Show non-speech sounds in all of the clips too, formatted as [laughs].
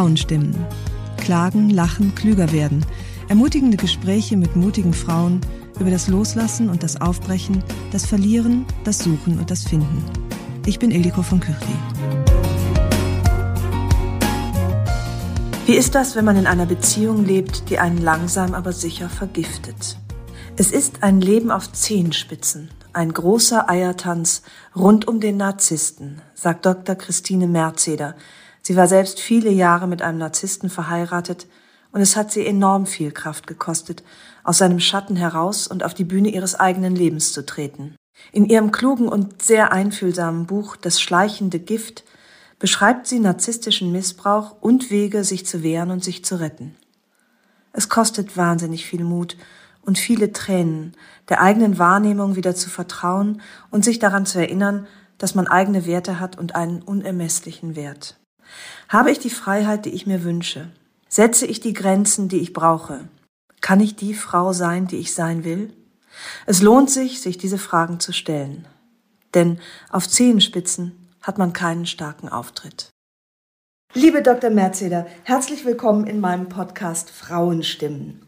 Frauenstimmen. Klagen, lachen, klüger werden. Ermutigende Gespräche mit mutigen Frauen über das Loslassen und das Aufbrechen, das Verlieren, das Suchen und das Finden. Ich bin Ildiko von Kürti. Wie ist das, wenn man in einer Beziehung lebt, die einen langsam aber sicher vergiftet? Es ist ein Leben auf Zehenspitzen, ein großer Eiertanz rund um den Narzissten, sagt Dr. Christine Merzeder. Sie war selbst viele Jahre mit einem Narzissten verheiratet und es hat sie enorm viel Kraft gekostet, aus seinem Schatten heraus und auf die Bühne ihres eigenen Lebens zu treten. In ihrem klugen und sehr einfühlsamen Buch Das schleichende Gift beschreibt sie narzisstischen Missbrauch und Wege, sich zu wehren und sich zu retten. Es kostet wahnsinnig viel Mut und viele Tränen, der eigenen Wahrnehmung wieder zu vertrauen und sich daran zu erinnern, dass man eigene Werte hat und einen unermesslichen Wert. Habe ich die Freiheit, die ich mir wünsche? Setze ich die Grenzen, die ich brauche? Kann ich die Frau sein, die ich sein will? Es lohnt sich, sich diese Fragen zu stellen. Denn auf Zehenspitzen hat man keinen starken Auftritt. Liebe Dr. Merzeder, herzlich willkommen in meinem Podcast Frauenstimmen.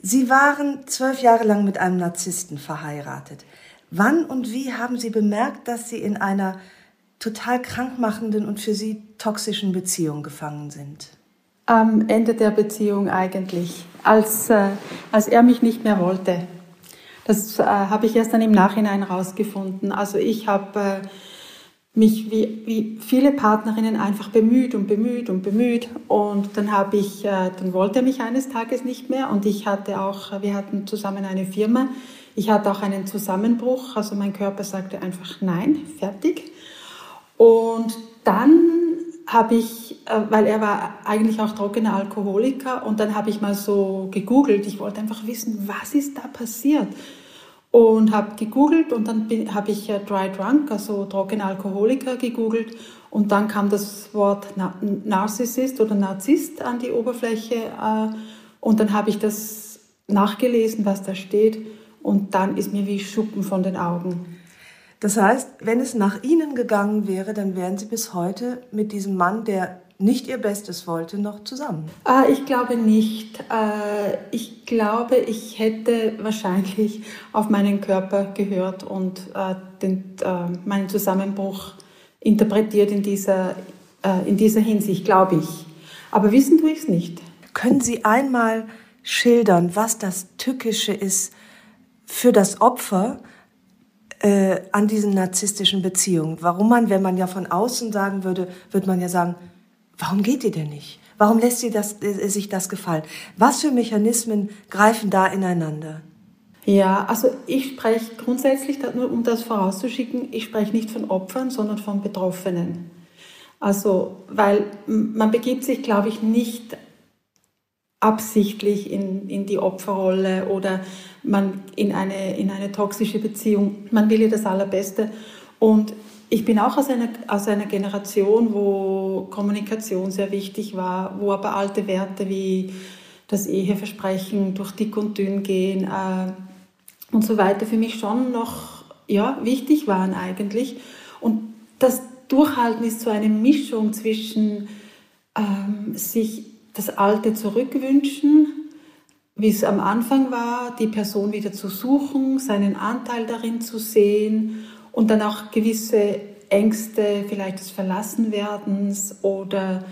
Sie waren zwölf Jahre lang mit einem Narzissten verheiratet. Wann und wie haben Sie bemerkt, dass Sie in einer total krankmachenden und für Sie toxischen Beziehung gefangen sind? Am Ende der Beziehung eigentlich, als, äh, als er mich nicht mehr wollte. Das äh, habe ich erst dann im Nachhinein rausgefunden. Also ich habe äh, mich wie, wie viele Partnerinnen einfach bemüht und bemüht und bemüht und dann habe ich, äh, dann wollte er mich eines Tages nicht mehr und ich hatte auch, wir hatten zusammen eine Firma. Ich hatte auch einen Zusammenbruch, also mein Körper sagte einfach nein, fertig. Und dann habe ich, äh, weil er war eigentlich auch trockener Alkoholiker und dann habe ich mal so gegoogelt. Ich wollte einfach wissen, was ist da passiert? Und habe gegoogelt und dann habe ich Dry Drunk, also trockener Alkoholiker, gegoogelt und dann kam das Wort Narzissist oder Narzisst an die Oberfläche äh, und dann habe ich das nachgelesen, was da steht und dann ist mir wie Schuppen von den Augen. Das heißt, wenn es nach Ihnen gegangen wäre, dann wären Sie bis heute mit diesem Mann, der nicht Ihr Bestes wollte, noch zusammen? Äh, ich glaube nicht. Äh, ich glaube, ich hätte wahrscheinlich auf meinen Körper gehört und äh, den, äh, meinen Zusammenbruch interpretiert in dieser, äh, in dieser Hinsicht, glaube ich. Aber wissen tue ich es nicht. Können Sie einmal schildern, was das Tückische ist für das Opfer, äh, an diesen narzisstischen Beziehungen. Warum man, wenn man ja von außen sagen würde, würde man ja sagen, warum geht ihr denn nicht? Warum lässt sie das, äh, sich das gefallen? Was für Mechanismen greifen da ineinander? Ja, also ich spreche grundsätzlich, nur um das vorauszuschicken, ich spreche nicht von Opfern, sondern von Betroffenen. Also, weil man begibt sich, glaube ich, nicht absichtlich in, in die Opferrolle oder man in eine, in eine toxische Beziehung. Man will ja das Allerbeste. Und ich bin auch aus einer, aus einer Generation, wo Kommunikation sehr wichtig war, wo aber alte Werte wie das Eheversprechen durch dick und dünn gehen äh, und so weiter für mich schon noch ja, wichtig waren eigentlich. Und das Durchhalten ist so eine Mischung zwischen ähm, sich das Alte zurückwünschen, wie es am Anfang war, die Person wieder zu suchen, seinen Anteil darin zu sehen und dann auch gewisse Ängste, vielleicht des Verlassenwerdens oder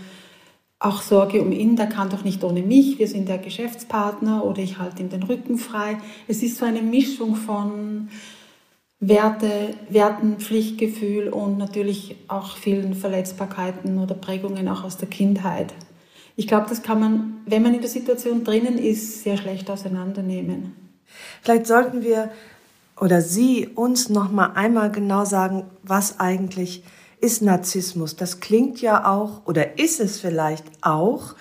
auch Sorge um ihn, der kann doch nicht ohne mich, wir sind der Geschäftspartner oder ich halte ihm den Rücken frei. Es ist so eine Mischung von Werte, Werten, Pflichtgefühl und natürlich auch vielen Verletzbarkeiten oder Prägungen auch aus der Kindheit. Ich glaube, das kann man, wenn man in der Situation drinnen ist, sehr schlecht auseinandernehmen. Vielleicht sollten wir oder Sie uns noch mal einmal genau sagen, was eigentlich ist Narzissmus. Das klingt ja auch oder ist es vielleicht auch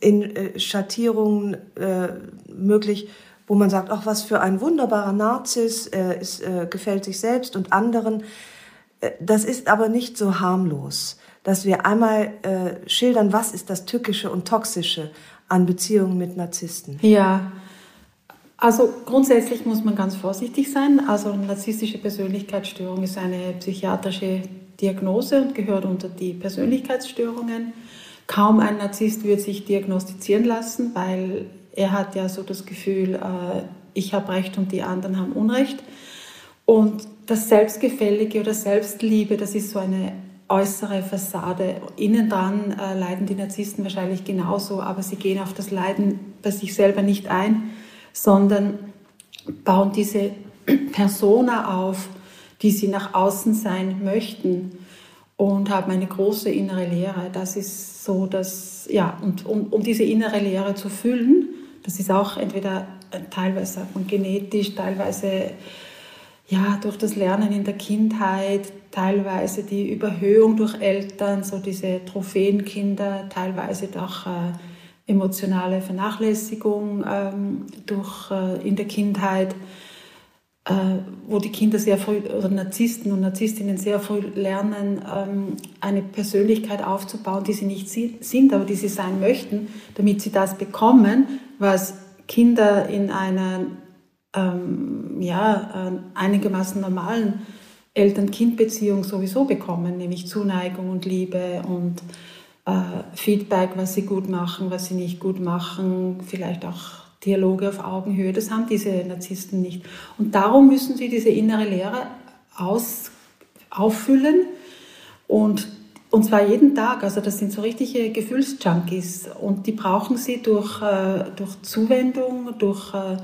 in äh, Schattierungen äh, möglich, wo man sagt, ach was für ein wunderbarer Narziss, äh, ist, äh, gefällt sich selbst und anderen. Äh, das ist aber nicht so harmlos, dass wir einmal äh, schildern, was ist das Tückische und Toxische an Beziehungen mit Narzissten. Ja, also grundsätzlich muss man ganz vorsichtig sein. Also narzisstische Persönlichkeitsstörung ist eine psychiatrische Diagnose und gehört unter die Persönlichkeitsstörungen. Kaum ein Narzisst wird sich diagnostizieren lassen, weil er hat ja so das Gefühl, äh, ich habe Recht und die anderen haben Unrecht. Und das Selbstgefällige oder Selbstliebe, das ist so eine äußere Fassade. Innen dran äh, leiden die Narzissten wahrscheinlich genauso, aber sie gehen auf das Leiden bei sich selber nicht ein sondern bauen diese [clears throat] Persona auf, die sie nach außen sein möchten und haben eine große innere Leere. Das ist so, dass, ja, und um, um diese innere Leere zu füllen, das ist auch entweder äh, teilweise genetisch, teilweise ja, durch das Lernen in der Kindheit, teilweise die Überhöhung durch Eltern, so diese Trophäenkinder, teilweise durch äh, emotionale Vernachlässigung ähm, durch, äh, in der Kindheit, äh, wo die Kinder sehr früh, oder Narzissten und Narzisstinnen sehr früh lernen, ähm, eine Persönlichkeit aufzubauen, die sie nicht sind, aber die sie sein möchten, damit sie das bekommen, was Kinder in einer ähm, ja, äh, einigermaßen normalen Eltern-Kind-Beziehung sowieso bekommen, nämlich Zuneigung und Liebe und äh, Feedback, was sie gut machen, was sie nicht gut machen, vielleicht auch Dialoge auf Augenhöhe. Das haben diese Narzissten nicht. Und darum müssen sie diese innere Lehre aus, auffüllen und, und zwar jeden Tag. Also das sind so richtige Gefühlsjunkies und die brauchen sie durch, äh, durch Zuwendung, durch äh,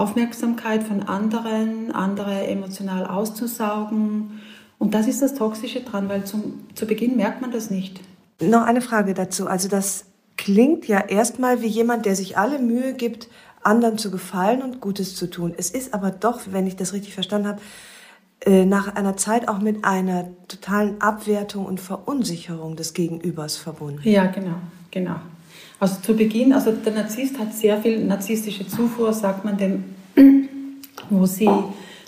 Aufmerksamkeit von anderen, andere emotional auszusaugen. Und das ist das Toxische dran, weil zum, zu Beginn merkt man das nicht. Noch eine Frage dazu. Also das klingt ja erstmal wie jemand, der sich alle Mühe gibt, anderen zu gefallen und Gutes zu tun. Es ist aber doch, wenn ich das richtig verstanden habe, äh, nach einer Zeit auch mit einer totalen Abwertung und Verunsicherung des Gegenübers verbunden. Ja, genau, genau. Also zu Beginn, also der Narzisst hat sehr viel narzisstische Zufuhr, sagt man dem, wo sie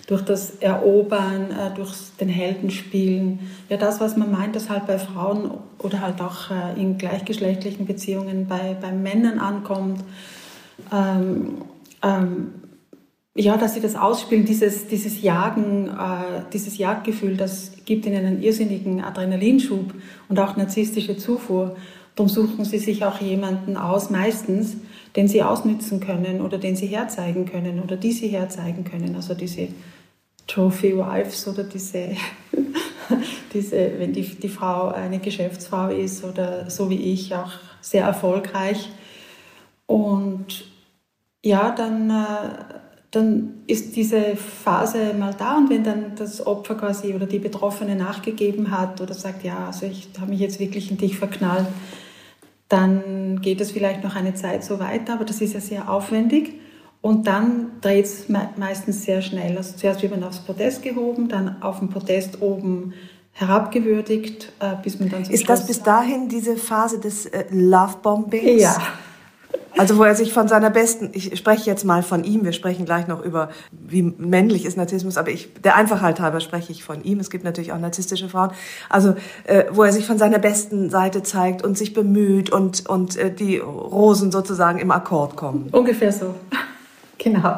durch das Erobern, äh, durch den Heldenspielen. Ja, das, was man meint, dass halt bei Frauen oder halt auch äh, in gleichgeschlechtlichen Beziehungen bei, bei Männern ankommt. Ähm, ähm, ja, dass sie das ausspielen, dieses, dieses Jagen, äh, dieses Jagdgefühl, das gibt ihnen einen irrsinnigen Adrenalinschub und auch narzisstische Zufuhr. Darum suchen sie sich auch jemanden aus, meistens, den sie ausnützen können oder den sie herzeigen können oder die sie herzeigen können. Also diese Trophy Wives oder diese, [laughs] diese wenn die, die Frau eine Geschäftsfrau ist oder so wie ich auch sehr erfolgreich. Und ja, dann, äh, dann ist diese Phase mal da und wenn dann das Opfer quasi oder die Betroffene nachgegeben hat oder sagt, ja, also ich habe mich jetzt wirklich in dich verknallt, dann geht es vielleicht noch eine Zeit so weiter, aber das ist ja sehr aufwendig. Und dann dreht es meistens sehr schnell. Also zuerst wird man aufs Podest gehoben, dann auf dem Podest oben herabgewürdigt, äh, bis man dann zum Ist Schluss das bis dahin diese Phase des äh, Lovebombings? Ja. Also wo er sich von seiner besten, ich spreche jetzt mal von ihm, wir sprechen gleich noch über, wie männlich ist Narzissmus, aber ich, der Einfachheit halber spreche ich von ihm. Es gibt natürlich auch narzisstische Frauen. Also äh, wo er sich von seiner besten Seite zeigt und sich bemüht und, und äh, die Rosen sozusagen im Akkord kommen. Ungefähr so. [laughs] Genau.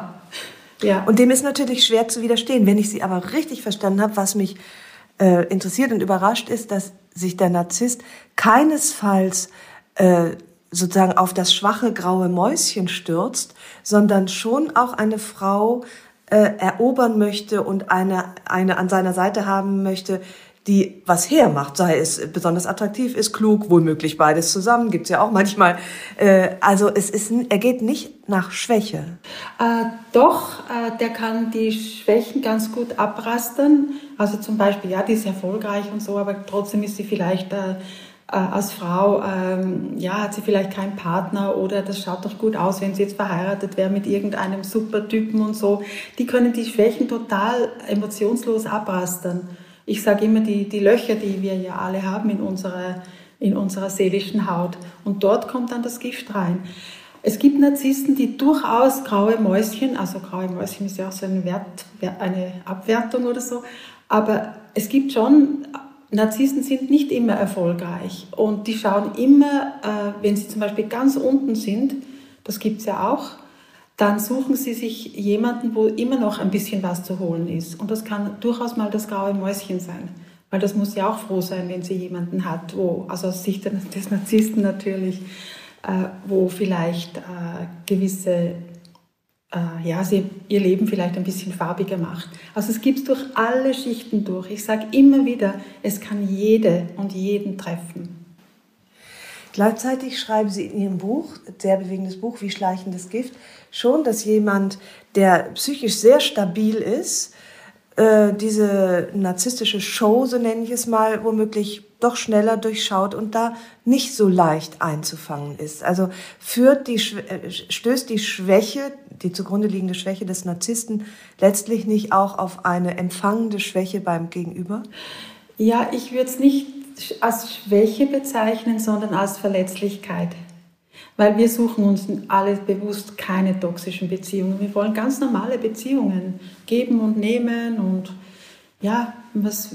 Ja. Und dem ist natürlich schwer zu widerstehen. Wenn ich Sie aber richtig verstanden habe, was mich äh, interessiert und überrascht ist, dass sich der Narzisst keinesfalls äh, sozusagen auf das schwache graue Mäuschen stürzt, sondern schon auch eine Frau äh, erobern möchte und eine, eine an seiner Seite haben möchte, die was hermacht, sei es besonders attraktiv ist, klug, wohlmöglich beides zusammen, gibt's ja auch manchmal. Äh, also es ist, er geht nicht nach Schwäche. Äh, doch, äh, der kann die Schwächen ganz gut abrastern. Also zum Beispiel, ja, die ist erfolgreich und so, aber trotzdem ist sie vielleicht äh, als Frau, ähm, ja, hat sie vielleicht keinen Partner oder das schaut doch gut aus, wenn sie jetzt verheiratet wäre mit irgendeinem super Typen und so. Die können die Schwächen total emotionslos abrastern. Ich sage immer, die, die Löcher, die wir ja alle haben in unserer, in unserer seelischen Haut. Und dort kommt dann das Gift rein. Es gibt Narzissten, die durchaus graue Mäuschen, also graue Mäuschen ist ja auch so ein Wert, eine Abwertung oder so, aber es gibt schon, Narzissten sind nicht immer erfolgreich und die schauen immer, äh, wenn sie zum Beispiel ganz unten sind, das gibt es ja auch, dann suchen Sie sich jemanden, wo immer noch ein bisschen was zu holen ist. Und das kann durchaus mal das graue Mäuschen sein. Weil das muss ja auch froh sein, wenn sie jemanden hat, wo, also aus Sicht [laughs] des Narzissten natürlich, äh, wo vielleicht äh, gewisse, äh, ja, sie ihr Leben vielleicht ein bisschen farbiger macht. Also es gibt es durch alle Schichten durch. Ich sage immer wieder, es kann jede und jeden treffen. Gleichzeitig schreiben Sie in Ihrem Buch, sehr bewegendes Buch, wie schleichendes Gift, schon, dass jemand, der psychisch sehr stabil ist, äh, diese narzisstische Show, so nenne ich es mal, womöglich doch schneller durchschaut und da nicht so leicht einzufangen ist. Also führt die, äh, stößt die Schwäche, die zugrunde liegende Schwäche des Narzissten letztlich nicht auch auf eine empfangende Schwäche beim Gegenüber? Ja, ich würde es nicht als Schwäche bezeichnen, sondern als Verletzlichkeit. Weil wir suchen uns alle bewusst keine toxischen Beziehungen. Wir wollen ganz normale Beziehungen geben und nehmen und ja, was,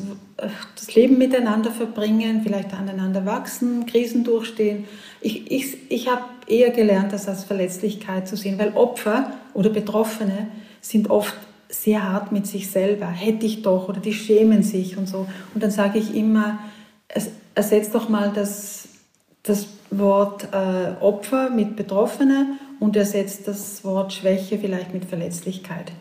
das Leben miteinander verbringen, vielleicht aneinander wachsen, Krisen durchstehen. Ich, ich, ich habe eher gelernt, das als Verletzlichkeit zu sehen, weil Opfer oder Betroffene sind oft sehr hart mit sich selber. Hätte ich doch oder die schämen sich und so. Und dann sage ich immer, ersetzt doch mal das, das Wort äh, Opfer mit Betroffene und ersetzt das Wort Schwäche vielleicht mit Verletzlichkeit.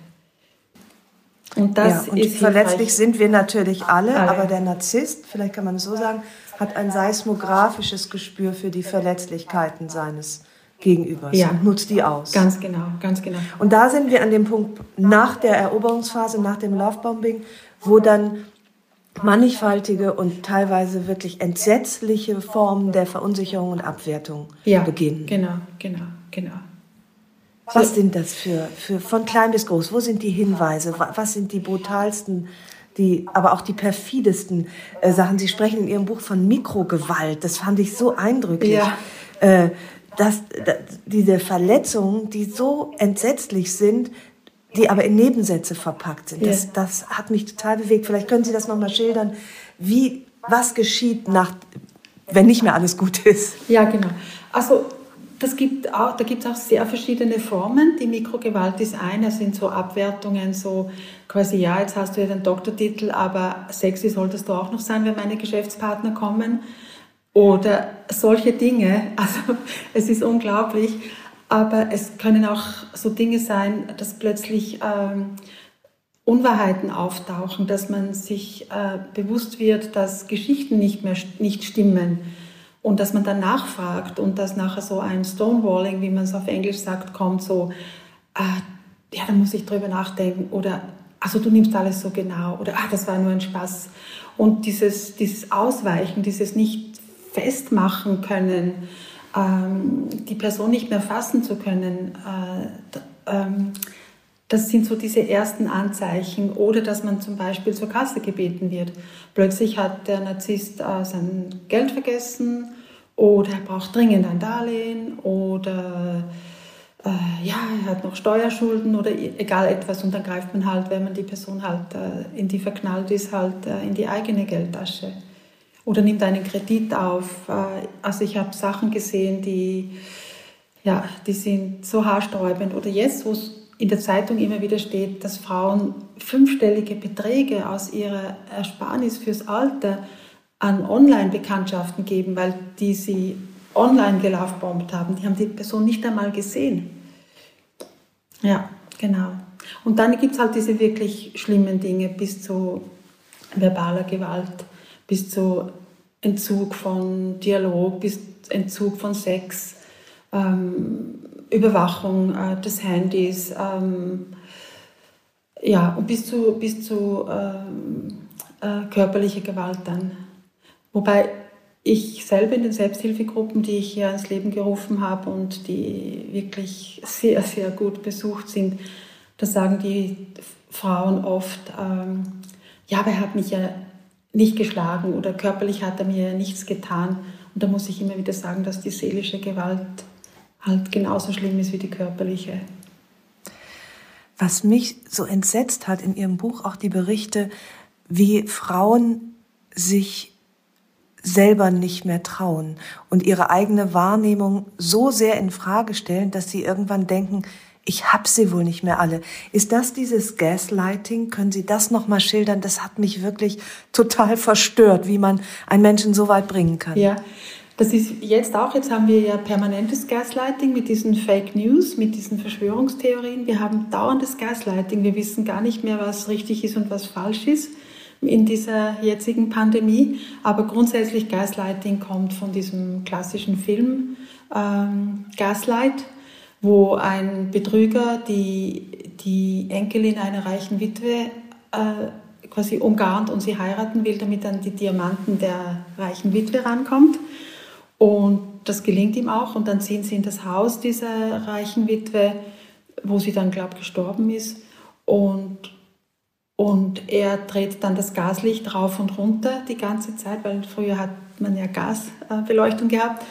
Und das ja, und ist verletzlich sind wir natürlich alle, alle, aber der Narzisst, vielleicht kann man es so sagen, hat ein seismografisches Gespür für die Verletzlichkeiten seines Gegenübers ja. und nutzt die aus. Ganz genau, ganz genau. Und da sind wir an dem Punkt nach der Eroberungsphase, nach dem Lovebombing, wo dann mannigfaltige und teilweise wirklich entsetzliche Formen der Verunsicherung und Abwertung ja, beginnen. Genau, genau, genau. Was sind das für, für von klein bis groß? Wo sind die Hinweise? Was sind die brutalsten, die, aber auch die perfidesten äh, Sachen? Sie sprechen in Ihrem Buch von Mikrogewalt. Das fand ich so eindrücklich. Ja. Äh, dass, dass diese Verletzungen, die so entsetzlich sind, die aber in Nebensätze verpackt sind. Das, ja. das hat mich total bewegt. Vielleicht können Sie das nochmal schildern, wie, was geschieht nach, wenn nicht mehr alles gut ist. Ja, genau. Also das gibt auch, da gibt es auch sehr verschiedene Formen. Die Mikrogewalt ist eine, sind so Abwertungen, so quasi, ja, jetzt hast du ja den Doktortitel, aber sexy solltest du auch noch sein, wenn meine Geschäftspartner kommen. Oder solche Dinge. [laughs] Also es ist unglaublich. Aber es können auch so Dinge sein, dass plötzlich ähm, Unwahrheiten auftauchen, dass man sich äh, bewusst wird, dass Geschichten nicht mehr nicht stimmen und dass man dann nachfragt und dass nachher so ein Stonewalling, wie man es auf Englisch sagt, kommt, so, äh, ja, da muss ich drüber nachdenken oder also du nimmst alles so genau oder ah, das war nur ein Spaß. Und dieses, dieses Ausweichen, dieses nicht festmachen können, ähm, die Person nicht mehr fassen zu können, äh, ähm, das sind so diese ersten Anzeichen. Oder dass man zum Beispiel zur Kasse gebeten wird. Plötzlich hat der Narzisst äh, sein Geld vergessen oder er braucht dringend ein Darlehen oder äh, ja, er hat noch Steuerschulden oder egal etwas und dann greift man halt, wenn man die Person halt äh, in die verknallt ist, halt äh, in die eigene Geldtasche oder nimmt einen Kredit auf. Äh, also ich habe Sachen gesehen, die, ja, die sind so haarsträubend. Oder jetzt, wo in der Zeitung immer wieder steht, dass Frauen fünfstellige Beträge aus ihrer Ersparnis fürs Alter an Online-Bekanntschaften geben, weil die sie online gelaufbombt haben. Die haben die Person nicht einmal gesehen. Ja, genau. Und dann gibt es halt diese wirklich schlimmen Dinge bis zu verbaler Gewalt bis zu Entzug von Dialog, bis Entzug von Sex, ähm, Überwachung äh, des Handys, ähm, ja, und bis zu, bis zu ähm, äh, körperlicher Gewalt dann. Wobei ich selber in den Selbsthilfegruppen, die ich hier ins Leben gerufen habe und die wirklich sehr, sehr gut besucht sind, da sagen die Frauen oft, ähm, ja, aber er hat mich ja nicht geschlagen oder körperlich hat er mir ja nichts getan. Und da muss ich immer wieder sagen, dass die seelische Gewalt halt genauso schlimm ist wie die körperliche. Was mich so entsetzt hat in Ihrem Buch, auch die Berichte, wie Frauen sich selber nicht mehr trauen und ihre eigene Wahrnehmung so sehr in Frage stellen, dass sie irgendwann denken, ich hab sie wohl nicht mehr alle. Ist das dieses Gaslighting? Können Sie das noch mal schildern? Das hat mich wirklich total verstört, wie man einen Menschen so weit bringen kann. Ja, das ist jetzt auch, jetzt haben wir ja permanentes Gaslighting mit diesen Fake News, mit diesen Verschwörungstheorien. Wir haben dauerndes Gaslighting. Wir wissen gar nicht mehr, was richtig ist und was falsch ist in dieser jetzigen Pandemie. Aber grundsätzlich Gaslighting kommt von diesem klassischen Film ähm, Gaslight, wo ein Betrüger die, die Enkelin einer reichen Witwe äh, quasi umgarnt und sie heiraten will, damit dann die Diamanten der reichen Witwe rankommt. Und das gelingt ihm auch. Und dann ziehen sie in das Haus dieser reichen Witwe, wo sie dann, glaube ich, gestorben ist. Und, und er dreht dann das Gaslicht rauf und runter die ganze Zeit, weil früher hat man ja Gasbeleuchtung gehabt.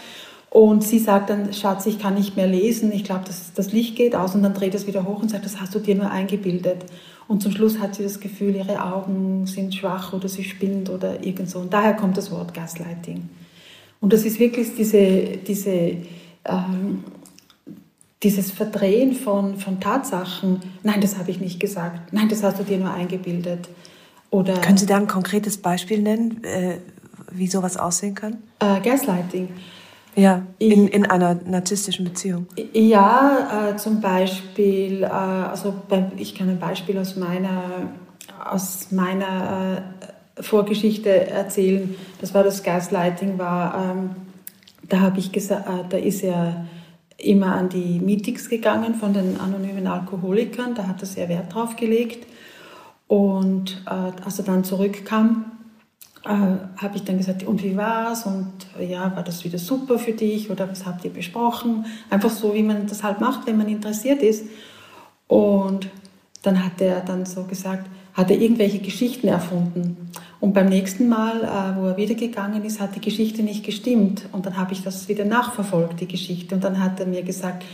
Und sie sagt dann, Schatz, ich kann nicht mehr lesen, ich glaube, das, das Licht geht aus. Und dann dreht es wieder hoch und sagt, das hast du dir nur eingebildet. Und zum Schluss hat sie das Gefühl, ihre Augen sind schwach oder sie spinnt oder irgend so. Und daher kommt das Wort Gaslighting. Und das ist wirklich diese, diese, ähm, dieses Verdrehen von, von Tatsachen. Nein, das habe ich nicht gesagt. Nein, das hast du dir nur eingebildet. Oder, Können Sie da ein konkretes Beispiel nennen, äh, wie sowas aussehen kann? Äh, Gaslighting. Ja, in, in einer narzisstischen Beziehung. Ja, äh, zum Beispiel, äh, also ich kann ein Beispiel aus meiner, aus meiner äh, Vorgeschichte erzählen. Das war das Gaslighting, war, ähm, da habe ich gesagt, äh, da ist er immer an die Meetings gegangen von den anonymen Alkoholikern, da hat er sehr Wert drauf gelegt. Und äh, als er dann zurückkam, äh, habe ich dann gesagt, und wie war's? Und ja, war das wieder super für dich oder was habt ihr besprochen? Einfach so, wie man das halt macht, wenn man interessiert ist. Und dann hat er dann so gesagt, hat er irgendwelche Geschichten erfunden. Und beim nächsten Mal, äh, wo er wieder gegangen ist, hat die Geschichte nicht gestimmt. Und dann habe ich das wieder nachverfolgt, die Geschichte. Und dann hat er mir gesagt,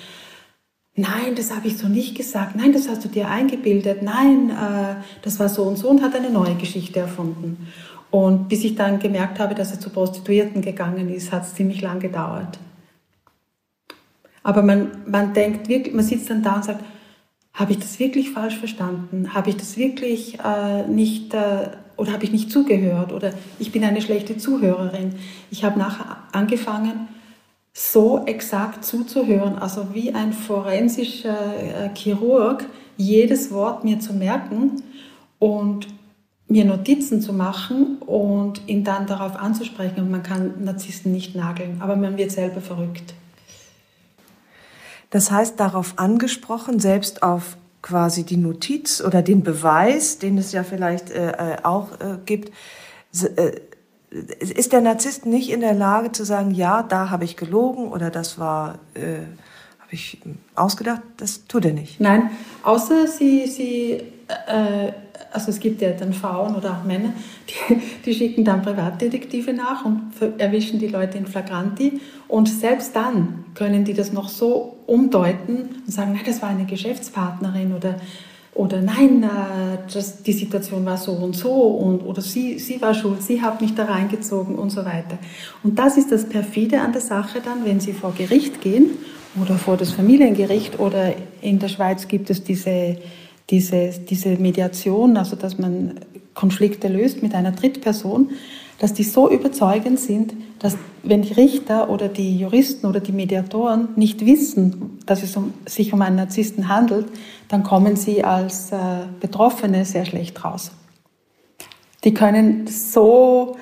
nein, das habe ich so nicht gesagt. Nein, das hast du dir eingebildet. Nein, äh, das war so und so und hat eine neue Geschichte erfunden. Und bis ich dann gemerkt habe, dass er zu Prostituierten gegangen ist, hat es ziemlich lang gedauert. Aber man, man denkt wirklich, man sitzt dann da und sagt, habe ich das wirklich falsch verstanden? Habe ich das wirklich äh, nicht äh, oder habe ich nicht zugehört oder ich bin eine schlechte Zuhörerin? Ich habe nachher angefangen, so exakt zuzuhören, also wie ein forensischer äh, Chirurg, jedes Wort mir zu merken und mir Notizen zu machen und ihn dann darauf anzusprechen. Und man kann Narzissten nicht nageln, aber man wird selber verrückt. Das heißt, darauf angesprochen, selbst auf quasi die Notiz oder den Beweis, den es ja vielleicht äh, äh auch äh, gibt, äh, ist der Narzisst nicht in der Lage zu sagen, ja, da habe ich gelogen oder das war, äh, habe ich ausgedacht, das tut er nicht. Nein, außer sie, sie äh, also es gibt ja dann Frauen oder auch Männer, die, die schicken dann Privatdetektive nach und erwischen die Leute in Flagranti. Und selbst dann können die das noch so umdeuten und sagen, nein, das war eine Geschäftspartnerin oder, oder nein, äh, das, die Situation war so und so und, oder sie, sie war schuld, sie hat mich da reingezogen und so weiter. Und das ist das Perfide an der Sache dann, wenn sie vor Gericht gehen oder vor das Familiengericht oder in der Schweiz gibt es diese diese, diese Mediation, also dass man Konflikte löst mit einer Drittperson, dass die so überzeugend sind, dass wenn die Richter oder die Juristen oder die Mediatoren nicht wissen, dass es um, sich um einen Narzissten handelt, dann kommen sie als äh, Betroffene sehr schlecht raus. Die können so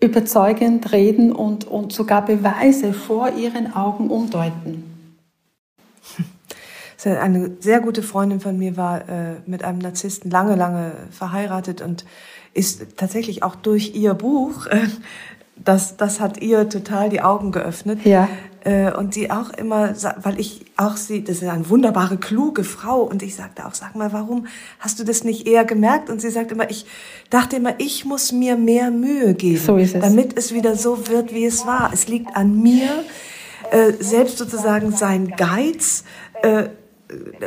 überzeugend reden und, und sogar Beweise vor ihren Augen umdeuten. [laughs] Eine sehr gute Freundin von mir war äh, mit einem Narzissten lange, lange verheiratet und ist tatsächlich auch durch ihr Buch, äh, das, das hat ihr total die Augen geöffnet. Ja. Äh, und sie auch immer, weil ich auch sie, das ist eine wunderbare, kluge Frau. Und ich sagte auch, sag mal, warum hast du das nicht eher gemerkt? Und sie sagte immer, ich dachte immer, ich muss mir mehr Mühe geben, so es. damit es wieder so wird, wie es war. Es liegt an mir, äh, selbst sozusagen sein Geiz, äh,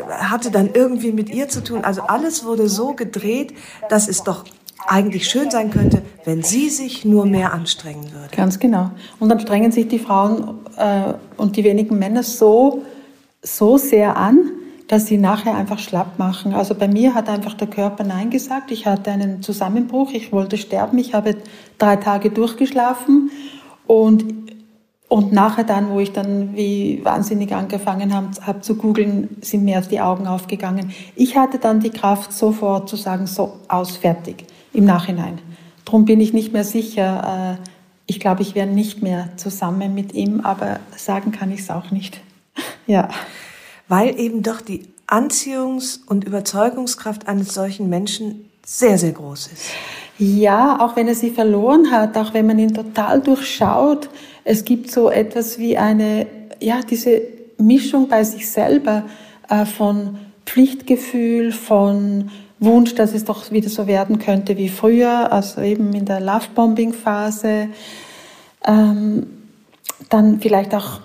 hatte dann irgendwie mit ihr zu tun. Also alles wurde so gedreht, dass es doch eigentlich schön sein könnte, wenn sie sich nur mehr anstrengen würde. Ganz genau. Und dann strengen sich die Frauen äh, und die wenigen Männer so, so sehr an, dass sie nachher einfach schlapp machen. Also bei mir hat einfach der Körper Nein gesagt. Ich hatte einen Zusammenbruch, ich wollte sterben, ich habe drei Tage durchgeschlafen und und nachher dann, wo ich dann wie wahnsinnig angefangen habe, hab zu googeln, sind mir die Augen aufgegangen. Ich hatte dann die Kraft, sofort zu sagen, so aus, fertig im Nachhinein. Darum bin ich nicht mehr sicher. Äh, ich glaube, ich wäre nicht mehr zusammen mit ihm, aber sagen kann ich es auch nicht. [laughs] ja. Weil eben doch die Anziehungs- und Überzeugungskraft eines solchen Menschen sehr, sehr groß ist. Ja, auch wenn er sie verloren hat, auch wenn man ihn total durchschaut, es gibt so etwas wie eine, ja, diese Mischung bei sich selber äh, von Pflichtgefühl, von Wunsch, dass es doch wieder so werden könnte wie früher, also eben in der Lovebombing-Phase. Ähm, dann vielleicht auch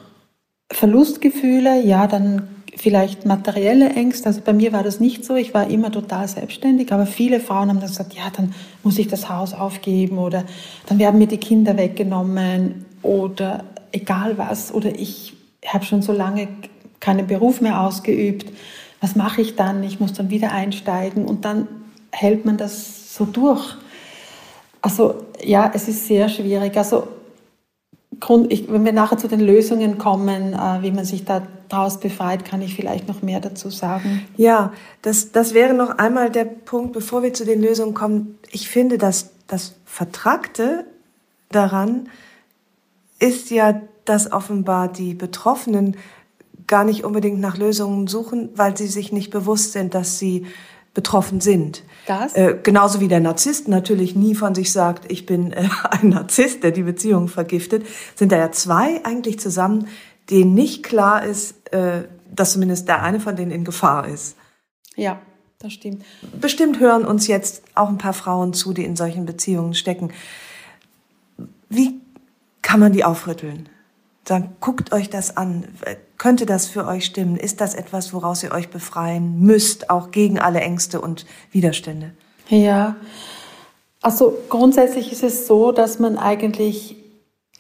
Verlustgefühle, ja, dann vielleicht materielle Ängste. Also bei mir war das nicht so. Ich war immer total selbstständig, aber viele Frauen haben dann gesagt, ja, dann muss ich das Haus aufgeben oder dann werden mir die Kinder weggenommen oder egal was. Oder ich habe schon so lange keinen Beruf mehr ausgeübt was mache ich dann? Ich muss dann wieder einsteigen und dann hält man das so durch. Also ja, es ist sehr schwierig. Also Grund, ich, wenn wir nachher zu den Lösungen kommen, äh, wie man sich da daraus befreit, kann ich vielleicht noch mehr dazu sagen. Ja, das, das wäre noch einmal der Punkt, bevor wir zu den Lösungen kommen. Ich finde, dass das Vertragte daran ist ja, dass offenbar die Betroffenen gar nicht unbedingt nach Lösungen suchen, weil sie sich nicht bewusst sind, dass sie betroffen sind. Das? Äh, genauso wie der Narzisst natürlich nie von sich sagt, ich bin äh, [laughs] ein Narzisst, der die Beziehung vergiftet, sind da ja zwei eigentlich zusammen, denen nicht klar ist, äh, dass zumindest der eine von denen in Gefahr ist. Ja, das stimmt. Bestimmt hören uns jetzt auch ein paar Frauen zu, die in solchen Beziehungen stecken. Wie kann man die aufrütteln? Dann guckt euch das an. Könnte das für euch stimmen? Ist das etwas, woraus ihr euch befreien müsst, auch gegen alle Ängste und Widerstände? Ja, also grundsätzlich ist es so, dass man eigentlich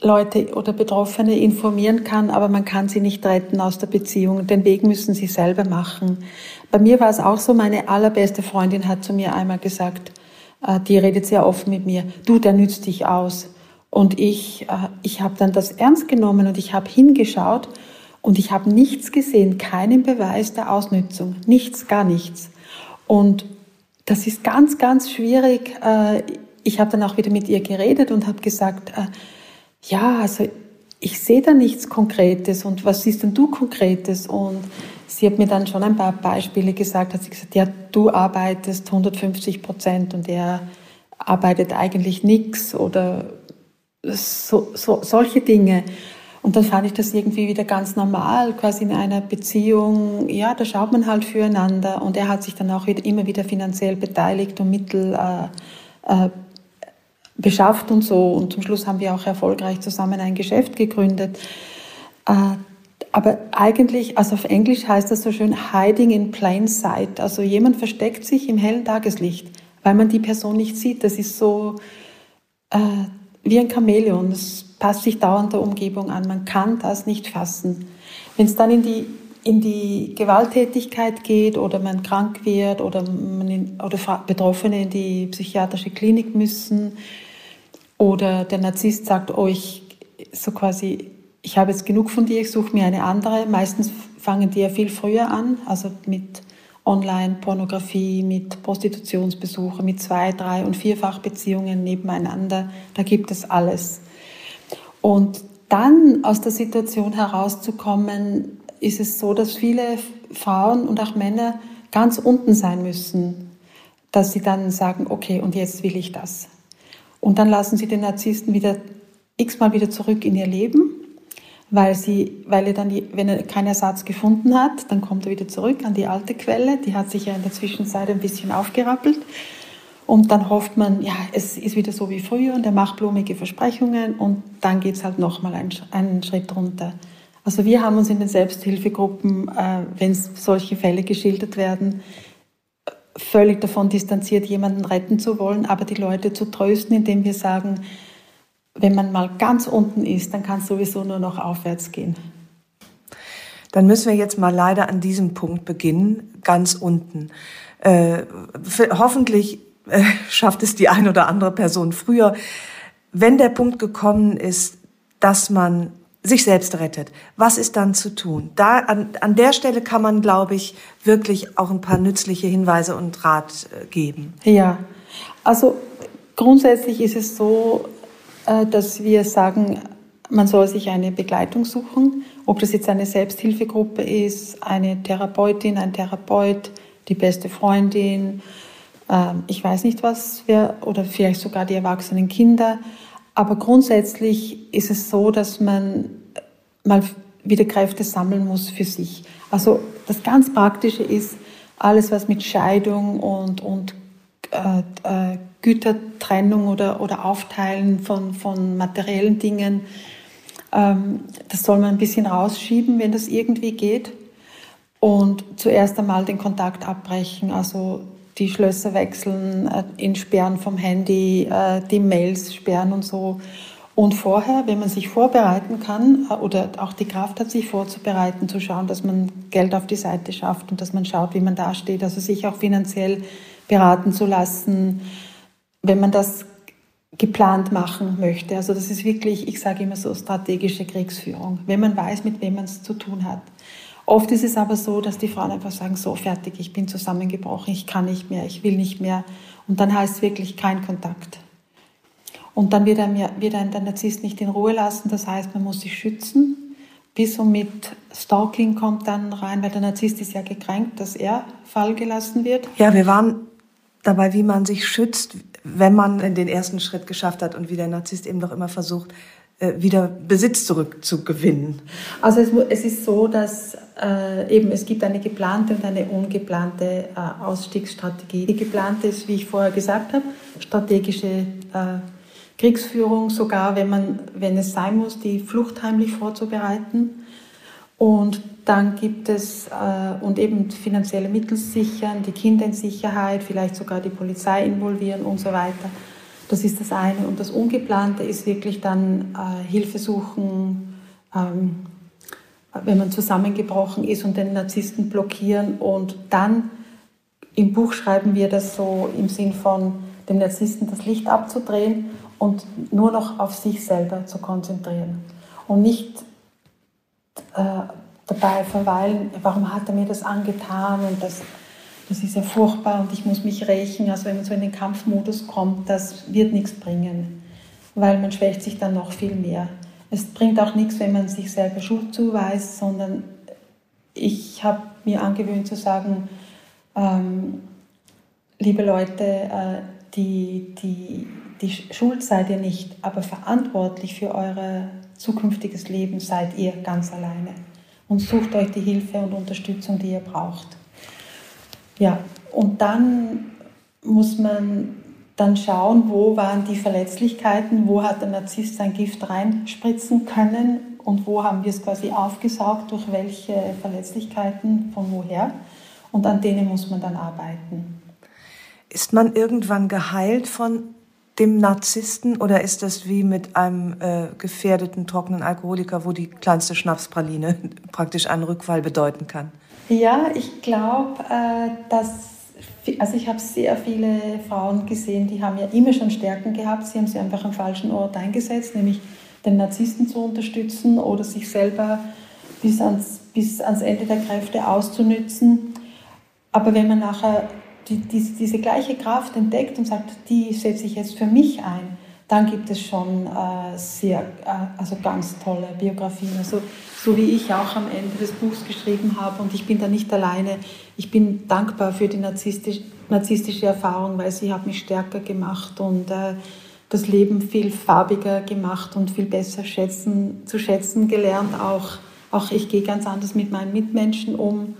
Leute oder Betroffene informieren kann, aber man kann sie nicht retten aus der Beziehung. Den Weg müssen sie selber machen. Bei mir war es auch so, meine allerbeste Freundin hat zu mir einmal gesagt, äh, die redet sehr offen mit mir, du, der nützt dich aus. Und ich, äh, ich habe dann das ernst genommen und ich habe hingeschaut und ich habe nichts gesehen, keinen Beweis der Ausnützung, nichts, gar nichts. Und das ist ganz, ganz schwierig. Äh, ich habe dann auch wieder mit ihr geredet und habe gesagt, äh, ja, also ich sehe da nichts Konkretes und was siehst denn du Konkretes? Und sie hat mir dann schon ein paar Beispiele gesagt, hat sie gesagt, ja, du arbeitest 150 Prozent und er arbeitet eigentlich nichts oder so, so, solche Dinge. Und dann fand ich das irgendwie wieder ganz normal, quasi in einer Beziehung. Ja, da schaut man halt füreinander. Und er hat sich dann auch wieder, immer wieder finanziell beteiligt und Mittel äh, äh, beschafft und so. Und zum Schluss haben wir auch erfolgreich zusammen ein Geschäft gegründet. Äh, aber eigentlich, also auf Englisch heißt das so schön hiding in plain sight. Also jemand versteckt sich im hellen Tageslicht, weil man die Person nicht sieht. Das ist so äh, wie ein Chamäleon. Das passt sich dauernd der Umgebung an. Man kann das nicht fassen. Wenn es dann in die, in die Gewalttätigkeit geht oder man krank wird oder, in, oder Betroffene in die psychiatrische Klinik müssen oder der Narzisst sagt, oh, ich so quasi, ich habe jetzt genug von dir, ich suche mir eine andere. Meistens fangen die ja viel früher an, also mit Online-Pornografie, mit Prostitutionsbesuchen, mit zwei, drei und vierfach Beziehungen nebeneinander. Da gibt es alles. Und dann aus der Situation herauszukommen, ist es so, dass viele Frauen und auch Männer ganz unten sein müssen, dass sie dann sagen, okay, und jetzt will ich das. Und dann lassen sie den Narzissten wieder x-mal wieder zurück in ihr Leben, weil, sie, weil er dann, die, wenn er keinen Ersatz gefunden hat, dann kommt er wieder zurück an die alte Quelle. Die hat sich ja in der Zwischenzeit ein bisschen aufgerappelt. Und dann hofft man, ja, es ist wieder so wie früher und er macht blumige Versprechungen und dann geht es halt nochmal einen, einen Schritt runter. Also wir haben uns in den Selbsthilfegruppen, äh, wenn solche Fälle geschildert werden, völlig davon distanziert, jemanden retten zu wollen, aber die Leute zu trösten, indem wir sagen, wenn man mal ganz unten ist, dann kann es sowieso nur noch aufwärts gehen. Dann müssen wir jetzt mal leider an diesem Punkt beginnen, ganz unten. Äh, hoffentlich äh, schafft es die ein oder andere Person früher. Wenn der Punkt gekommen ist, dass man sich selbst rettet. Was ist dann zu tun? Da an, an der Stelle kann man, glaube ich, wirklich auch ein paar nützliche Hinweise und Rat äh, geben. Ja, also grundsätzlich ist es so, äh, dass wir sagen, man soll sich eine Begleitung suchen, ob das jetzt eine Selbsthilfegruppe ist, eine Therapeutin, ein Therapeut, die beste Freundin, ich weiß nicht was, wer, oder vielleicht sogar die erwachsenen Kinder. Aber grundsätzlich ist es so, dass man mal wieder Kräfte sammeln muss für sich. Also das ganz Praktische ist, alles was mit Scheidung und, und äh, äh, Gütertrennung oder, oder Aufteilen von, von materiellen Dingen, ähm, das soll man ein bisschen rausschieben, wenn das irgendwie geht. Und zuerst einmal den Kontakt abbrechen, also die Schlösser wechseln, äh, entsperren vom Handy, äh, die Mails sperren und so. Und vorher, wenn man sich vorbereiten kann äh, oder auch die Kraft hat, sich vorzubereiten, zu schauen, dass man Geld auf die Seite schafft und dass man schaut, wie man dasteht, also sich auch finanziell beraten zu lassen, wenn man das geplant machen möchte. Also das ist wirklich, ich sage immer so, strategische Kriegsführung, wenn man weiß, mit wem man es zu tun hat. Oft ist es aber so, dass die Frauen einfach sagen, so fertig, ich bin zusammengebrochen, ich kann nicht mehr, ich will nicht mehr. Und dann heißt es wirklich kein Kontakt. Und dann wird er, wird er der Narzisst nicht in Ruhe lassen, das heißt, man muss sich schützen. Bis und mit Stalking kommt dann rein, weil der Narzisst ist ja gekränkt, dass er fallgelassen wird. Ja, wir waren dabei, wie man sich schützt, wenn man den ersten Schritt geschafft hat und wie der Narzisst eben doch immer versucht, wieder Besitz zurückzugewinnen? Also es, es ist so, dass äh, eben es gibt eine geplante und eine ungeplante äh, Ausstiegsstrategie. Die geplante ist, wie ich vorher gesagt habe, strategische äh, Kriegsführung, sogar wenn man, wenn es sein muss, die Flucht heimlich vorzubereiten. Und dann gibt es äh, und eben finanzielle Mittel sichern, die Kinder in Sicherheit, vielleicht sogar die Polizei involvieren und so weiter. Das ist das eine. Und das Ungeplante ist wirklich dann äh, Hilfe suchen, ähm, wenn man zusammengebrochen ist und den Narzissten blockieren. Und dann im Buch schreiben wir das so im Sinn von dem Narzissten das Licht abzudrehen und nur noch auf sich selber zu konzentrieren. Und nicht äh, dabei verweilen, warum hat er mir das angetan und das das ist ja furchtbar und ich muss mich rächen. Also wenn man so in den Kampfmodus kommt, das wird nichts bringen, weil man schwächt sich dann noch viel mehr. Es bringt auch nichts, wenn man sich selber Schuld zuweist, sondern ich habe mir angewöhnt zu sagen, ähm, liebe Leute, äh, die, die, die Schuld seid ihr nicht, aber verantwortlich für euer zukünftiges Leben seid ihr ganz alleine. Und sucht euch die Hilfe und Unterstützung, die ihr braucht. Ja, und dann muss man dann schauen, wo waren die Verletzlichkeiten, wo hat der Narzisst sein Gift reinspritzen können und wo haben wir es quasi aufgesaugt, durch welche Verletzlichkeiten, von woher. Und an denen muss man dann arbeiten. Ist man irgendwann geheilt von dem Narzissten oder ist das wie mit einem äh, gefährdeten, trockenen Alkoholiker, wo die kleinste Schnapspraline [laughs] praktisch einen Rückfall bedeuten kann? Ja, ich glaube, äh, dass, also ich habe sehr viele Frauen gesehen, die haben ja immer schon Stärken gehabt, sie haben sie einfach am falschen Ort eingesetzt, nämlich den Narzissten zu unterstützen oder sich selber bis ans, bis ans Ende der Kräfte auszunützen. aber wenn man nachher die, die, diese gleiche Kraft entdeckt und sagt, die setze ich jetzt für mich ein, dann gibt es schon äh, sehr, äh, also ganz tolle Biografien. Also, so wie ich auch am Ende des Buchs geschrieben habe und ich bin da nicht alleine. Ich bin dankbar für die narzisstisch, narzisstische Erfahrung, weil sie hat mich stärker gemacht und äh, das Leben viel farbiger gemacht und viel besser schätzen, zu schätzen gelernt. Auch, auch ich gehe ganz anders mit meinen Mitmenschen um.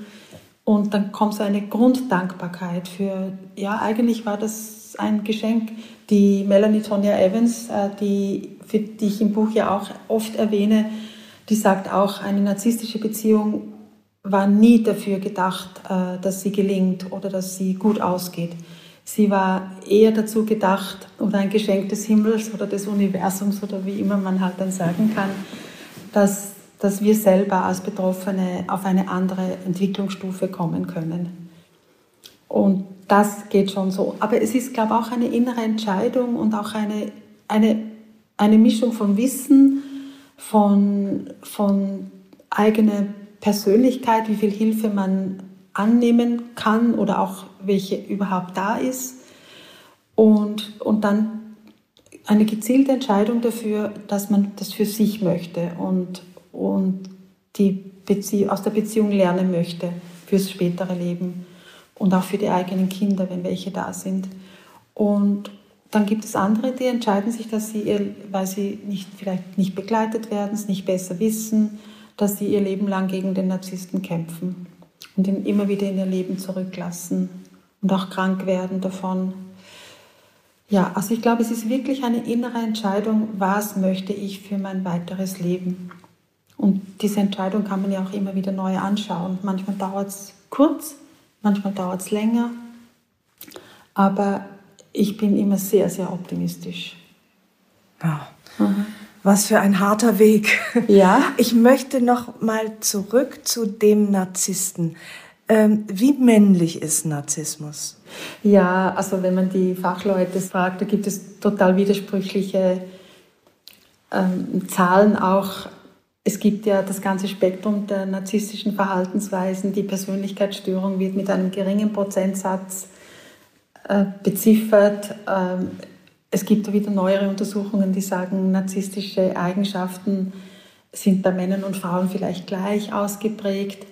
Und dann kommt so eine Grunddankbarkeit für, ja, eigentlich war das ein Geschenk. Die Melanie Tonya Evans, äh, die, für die ich im Buch ja auch oft erwähne, die sagt auch, eine narzisstische Beziehung war nie dafür gedacht, äh, dass sie gelingt oder dass sie gut ausgeht. Sie war eher dazu gedacht, oder ein Geschenk des Himmels oder des Universums oder wie immer man halt dann sagen kann, dass dass wir selber als Betroffene auf eine andere Entwicklungsstufe kommen können. Und das geht schon so. Aber es ist, glaube ich, auch eine innere Entscheidung und auch eine, eine, eine Mischung von Wissen, von, von eigener Persönlichkeit, wie viel Hilfe man annehmen kann oder auch welche überhaupt da ist. Und, und dann eine gezielte Entscheidung dafür, dass man das für sich möchte und und die Bezie aus der Beziehung lernen möchte fürs spätere Leben und auch für die eigenen Kinder, wenn welche da sind. Und dann gibt es andere, die entscheiden sich, dass sie, ihr, weil sie nicht, vielleicht nicht begleitet werden, es nicht besser wissen, dass sie ihr Leben lang gegen den Narzissten kämpfen und ihn immer wieder in ihr Leben zurücklassen und auch krank werden davon. Ja, also ich glaube, es ist wirklich eine innere Entscheidung, was möchte ich für mein weiteres Leben. Und diese Entscheidung kann man ja auch immer wieder neu anschauen. Manchmal dauert es kurz, manchmal dauert es länger. Aber ich bin immer sehr, sehr optimistisch. Ja. Mhm. Was für ein harter Weg. Ja. [laughs] Ich möchte noch mal zurück zu dem Narzissten. Ähm, wie männlich ist Narzissmus? Ja, also wenn man die Fachleute fragt, da gibt es total widersprüchliche ähm, Zahlen auch. Es gibt ja das ganze Spektrum der narzisstischen Verhaltensweisen. Die Persönlichkeitsstörung wird mit einem geringen Prozentsatz äh, beziffert. Ähm, es gibt wieder neuere Untersuchungen, die sagen, narzisstische Eigenschaften sind bei Männern und Frauen vielleicht gleich ausgeprägt.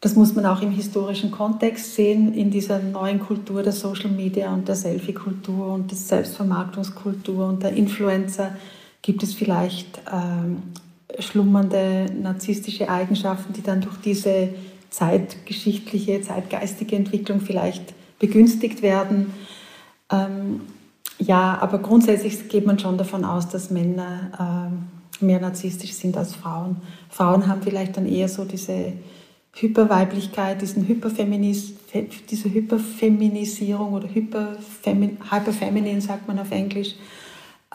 Das muss man auch im historischen Kontext sehen, in dieser neuen Kultur der Social Media und der Selfie-Kultur und der Selbstvermarktungskultur und der Influencer gibt es vielleicht ähm, schlummernde narzisstische Eigenschaften, die dann durch diese zeitgeschichtliche, zeitgeistige Entwicklung vielleicht begünstigt werden. Ähm, ja, aber grundsätzlich geht man schon davon aus, dass Männer äh, mehr narzisstisch sind als Frauen. Frauen haben vielleicht dann eher so diese Hyperweiblichkeit, diesen Hyperfeminis, diese Hyperfeminisierung oder Hyperfemin, Hyperfeminin sagt man auf Englisch,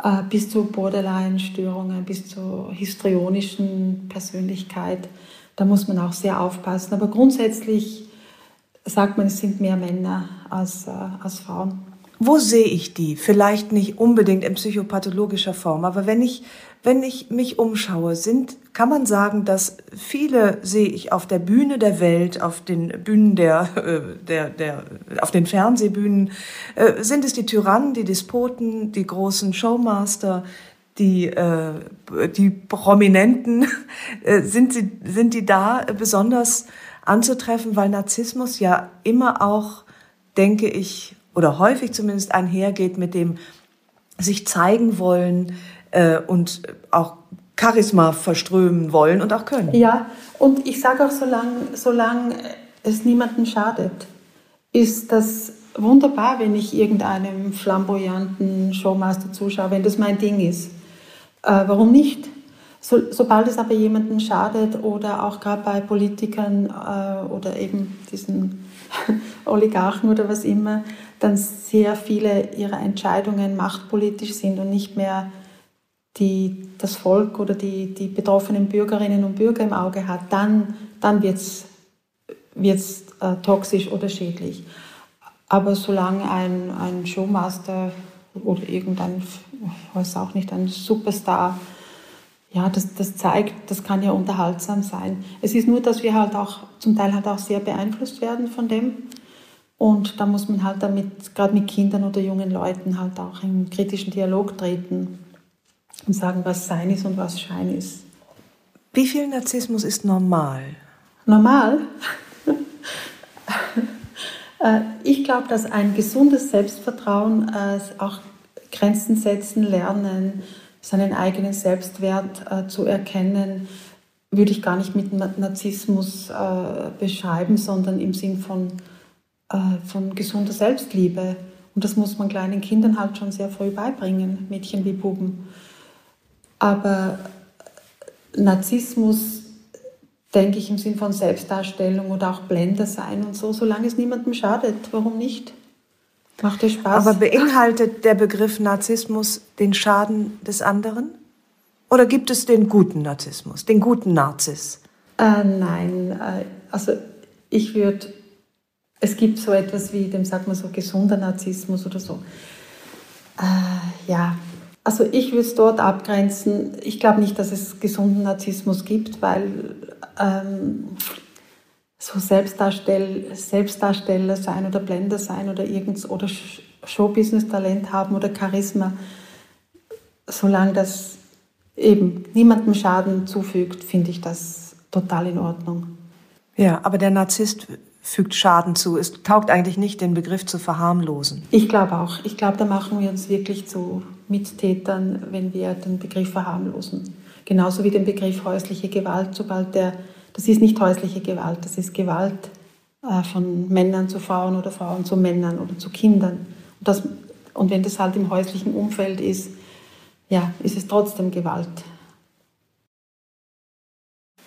äh, bis zu Borderline-Störungen, bis zur histrionischen Persönlichkeit. Da muss man auch sehr aufpassen. Aber grundsätzlich sagt man, es sind mehr Männer als, äh, als Frauen. Wo sehe ich die? Vielleicht nicht unbedingt in psychopathologischer Form, aber wenn ich, wenn ich mich umschaue, sind, kann man sagen, dass viele sehe ich auf der Bühne der Welt, auf den Bühnen der, äh, der, der auf den Fernsehbühnen, äh, sind es die Tyrannen, die Despoten, die großen Showmaster, die, äh, die Prominenten, [laughs] sind, sie, sind die da besonders anzutreffen, weil Narzissmus ja immer auch, denke ich, oder häufig zumindest einhergeht mit dem sich zeigen wollen äh, und auch Charisma verströmen wollen und auch können. Ja, und ich sage auch, solange solang es niemandem schadet, ist das wunderbar, wenn ich irgendeinem flamboyanten Showmaster zuschaue, wenn das mein Ding ist. Äh, warum nicht? So, sobald es aber jemandem schadet oder auch gerade bei Politikern äh, oder eben diesen [laughs] Oligarchen oder was immer, dann sehr viele ihrer Entscheidungen machtpolitisch sind und nicht mehr die, das Volk oder die, die betroffenen Bürgerinnen und Bürger im Auge hat, dann, dann wird es wird's, äh, toxisch oder schädlich. Aber solange ein, ein Showmaster oder irgendein, ich weiß auch nicht, ein Superstar, ja, das, das zeigt, das kann ja unterhaltsam sein. Es ist nur, dass wir halt auch zum Teil halt auch sehr beeinflusst werden von dem Und da muss man halt damit, gerade mit Kindern oder jungen Leuten, halt auch im kritischen Dialog treten und sagen, was Sein ist und was Schein ist. Wie viel Narzissmus ist normal? Normal? [laughs] Äh, ich glaube, dass ein gesundes Selbstvertrauen, äh, auch Grenzen setzen, lernen, seinen eigenen Selbstwert äh, zu erkennen, würde ich gar nicht mit Narzissmus beschreiben, sondern im Sinn von, von gesunder Selbstliebe. Und das muss man kleinen Kindern halt schon sehr früh beibringen, Mädchen wie Buben. Aber Narzissmus, denke ich, im Sinn von Selbstdarstellung oder auch Blender sein und so, solange es niemandem schadet, warum nicht? Macht dir Spaß. Aber beinhaltet der Begriff Narzissmus den Schaden des anderen? Oder gibt es den guten Narzissmus, den guten Narziss? Äh, nein, äh, also ich würde, es gibt so etwas wie, dem sagt man so, gesunder Narzissmus oder so. Äh, ja, also ich würde es dort abgrenzen. Ich glaube nicht, dass es gesunden Narzissmus gibt, weil ähm, so Selbstdarstell Selbstdarsteller sein oder Blender sein oder irgend oder Showbusiness-Talent haben oder Charisma, solange das eben niemandem Schaden zufügt, finde ich das total in Ordnung. Ja, aber der Narzisst fügt Schaden zu. Es taugt eigentlich nicht, den Begriff zu verharmlosen. Ich glaube auch. Ich glaube, da machen wir uns wirklich zu Mittätern, wenn wir den Begriff verharmlosen. Genauso wie den Begriff häusliche Gewalt, sobald der, das ist nicht häusliche Gewalt, das ist Gewalt äh, von Männern zu Frauen oder Frauen zu Männern oder zu Kindern. Und, das, und wenn das halt im häuslichen Umfeld ist, ja, ist es trotzdem Gewalt.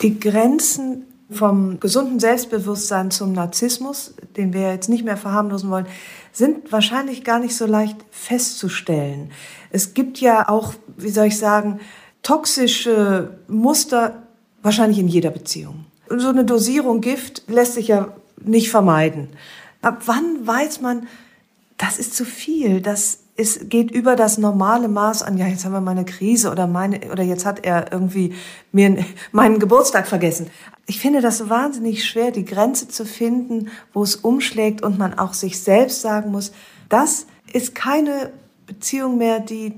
Die Grenzen vom gesunden Selbstbewusstsein zum Narzissmus, den wir jetzt nicht mehr verharmlosen wollen, sind wahrscheinlich gar nicht so leicht festzustellen. Es gibt ja auch, wie soll ich sagen, toxische Muster wahrscheinlich in jeder Beziehung. So eine Dosierung Gift lässt sich ja nicht vermeiden. Ab wann weiß man, das ist zu viel, das es geht über das normale Maß an, ja, jetzt haben wir mal eine Krise oder meine, oder jetzt hat er irgendwie mir [laughs] meinen Geburtstag vergessen. Ich finde das wahnsinnig schwer, die Grenze zu finden, wo es umschlägt und man auch sich selbst sagen muss, das ist keine Beziehung mehr, die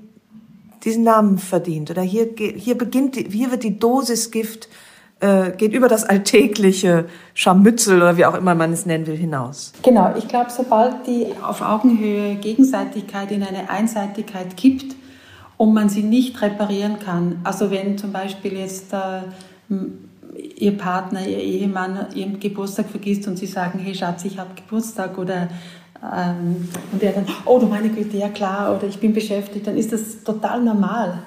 diesen Namen verdient. Oder hier, hier beginnt, hier wird die Dosis Gift äh, geht über das alltägliche Scharmützel oder wie auch immer man es nennen will hinaus. Genau, ich glaube, sobald die auf Augenhöhe Gegenseitigkeit in eine Einseitigkeit kippt und man sie nicht reparieren kann, also wenn zum Beispiel jetzt äh, Ihr Partner, Ihr Ehemann Ihren Geburtstag vergisst und Sie sagen, hey Schatz, ich habe Geburtstag oder ähm, und er dann, oh du meine Güte, ja klar, oder ich bin beschäftigt, dann ist das total normal,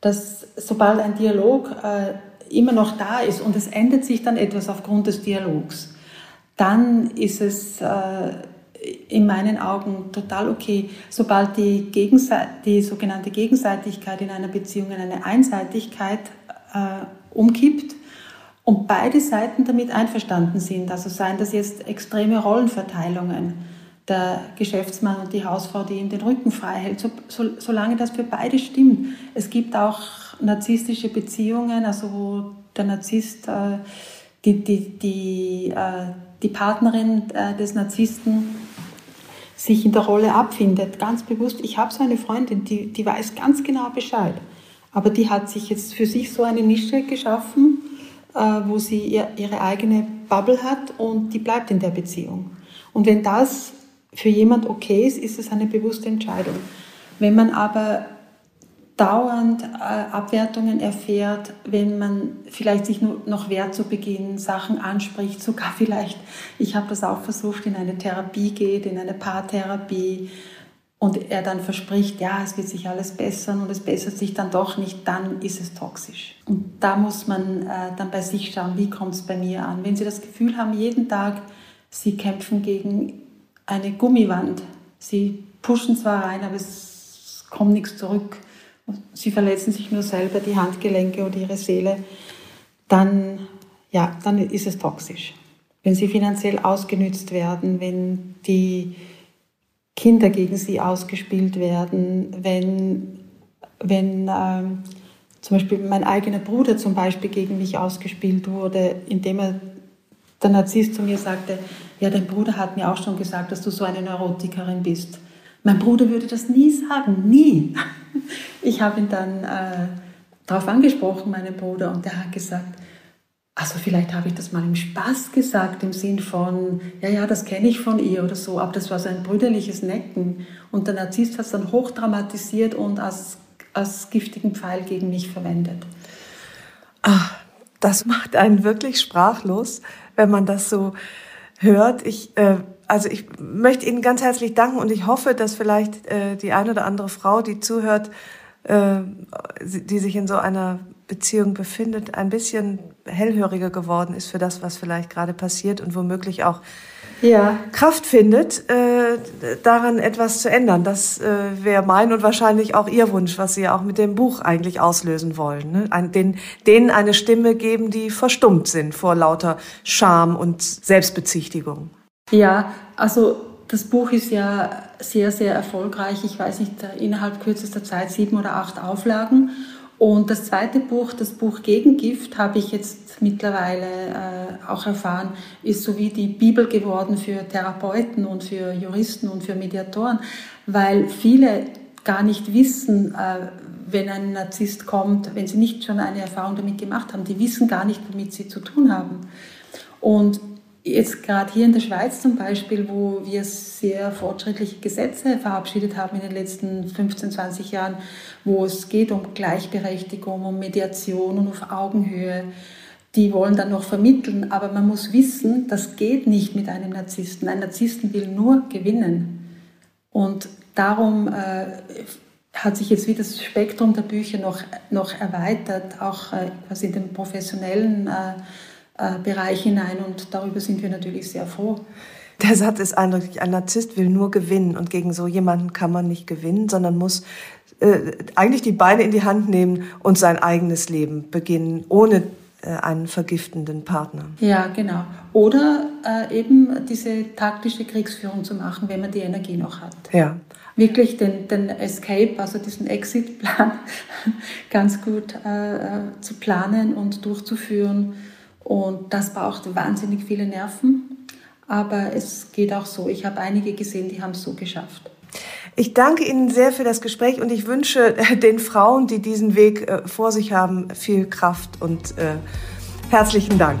dass sobald ein Dialog äh, immer noch da ist und es ändert sich dann etwas aufgrund des Dialogs, dann ist es äh, in meinen Augen total okay. Sobald die, die sogenannte Gegenseitigkeit in einer Beziehung in eine Einseitigkeit äh, umkippt und beide Seiten damit einverstanden sind, also seien das jetzt extreme Rollenverteilungen, der Geschäftsmann und die Hausfrau, die ihm den Rücken frei hält, so, so, solange das für beide stimmt. Es gibt auch narzisstische Beziehungen, also wo der Narzisst äh, die, die, die, äh, die Partnerin äh, des Narzissten sich in der Rolle abfindet, ganz bewusst. Ich habe so eine Freundin, die, die weiß ganz genau Bescheid, aber die hat sich jetzt für sich so eine Nische geschaffen, äh, wo sie ihr, ihre eigene Bubble hat und die bleibt in der Beziehung. Und wenn das für jemand okay ist, ist es eine bewusste Entscheidung. Wenn man aber dauernd äh, Abwertungen erfährt, wenn man vielleicht sich nur noch wehrt zu Beginn, Sachen anspricht, sogar [laughs] vielleicht, ich habe das auch versucht, in eine Therapie geht, in eine Paartherapie und er dann verspricht, ja, es wird sich alles bessern und es bessert sich dann doch nicht, dann ist es toxisch. Und da muss man äh, dann bei sich schauen, wie kommt es bei mir an. Wenn Sie das Gefühl haben, jeden Tag, Sie kämpfen gegen eine Gummiwand, Sie pushen zwar rein, aber es kommt nichts zurück, sie verletzen sich nur selber die Handgelenke oder ihre Seele, dann, ja, dann ist es toxisch. Wenn sie finanziell ausgenützt werden, wenn die Kinder gegen sie ausgespielt werden, wenn, wenn ähm, zum Beispiel mein eigener Bruder zum Beispiel gegen mich ausgespielt wurde, indem er der Narzisst zu mir sagte, ja, dein Bruder hat mir auch schon gesagt, dass du so eine Neurotikerin bist. Mein Bruder würde das nie sagen, nie. [laughs] Ich habe ihn dann äh, darauf angesprochen, meinen Bruder, und der hat gesagt, also vielleicht habe ich das mal im Spaß gesagt, im Sinn von, ja, ja, das kenne ich von ihr oder so, aber das war so ein brüderliches Necken. Und der Narzisst hat es dann hochdramatisiert und als, als giftigen Pfeil gegen mich verwendet. Ach, das macht einen wirklich sprachlos, wenn man das so hört. Ich, äh, also ich möchte Ihnen ganz herzlich danken und ich hoffe, dass vielleicht äh, die eine oder andere Frau, die zuhört, äh, die sich in so einer Beziehung befindet, ein bisschen hellhöriger geworden ist für das, was vielleicht gerade passiert und womöglich auch ja. Kraft findet, äh, daran etwas zu ändern. Das äh, wäre mein und wahrscheinlich auch Ihr Wunsch, was Sie ja auch mit dem Buch eigentlich auslösen wollen. Ne? Ein, den, denen eine Stimme geben, die verstummt sind vor lauter Scham und Selbstbezichtigung. Ja, also das Buch ist ja sehr, sehr erfolgreich. Ich weiß nicht, innerhalb kürzester Zeit sieben oder acht Auflagen. Und das zweite Buch, das Buch Gegengift, habe ich jetzt mittlerweile äh, auch erfahren, ist so wie die Bibel geworden für Therapeuten und für Juristen und für Mediatoren, weil viele gar nicht wissen, äh, wenn ein Narzisst kommt, wenn sie nicht schon eine Erfahrung damit gemacht haben, die wissen gar nicht, womit sie zu tun haben. Und Jetzt gerade hier in der Schweiz zum Beispiel, wo wir sehr fortschrittliche Gesetze verabschiedet haben in den letzten 15, 20 Jahren, wo es geht um Gleichberechtigung, um Mediation und auf Augenhöhe. Die wollen dann noch vermitteln, aber man muss wissen, das geht nicht mit einem Narzissten. Ein Narzissten will nur gewinnen. Und darum äh, hat sich jetzt wieder das Spektrum der Bücher noch, noch erweitert, auch äh, quasi in den professionellen äh, Bereich hinein und darüber sind wir natürlich sehr froh. Der Satz ist eindeutig, ein Narzisst will nur gewinnen und gegen so jemanden kann man nicht gewinnen, sondern muss äh, eigentlich die Beine in die Hand nehmen und sein eigenes Leben beginnen, ohne äh, einen vergiftenden Partner. Ja, genau. Oder äh, eben diese taktische Kriegsführung zu machen, wenn man die Energie noch hat. Ja. Wirklich den, den Escape, also diesen Exit-Plan [laughs] ganz gut äh, äh, zu planen und durchzuführen und das braucht wahnsinnig viele Nerven. Aber es geht auch so. Ich habe einige gesehen, die haben es so geschafft. Ich danke Ihnen sehr für das Gespräch und ich wünsche den Frauen, die diesen Weg äh, vor sich haben, viel Kraft und äh, herzlichen Dank.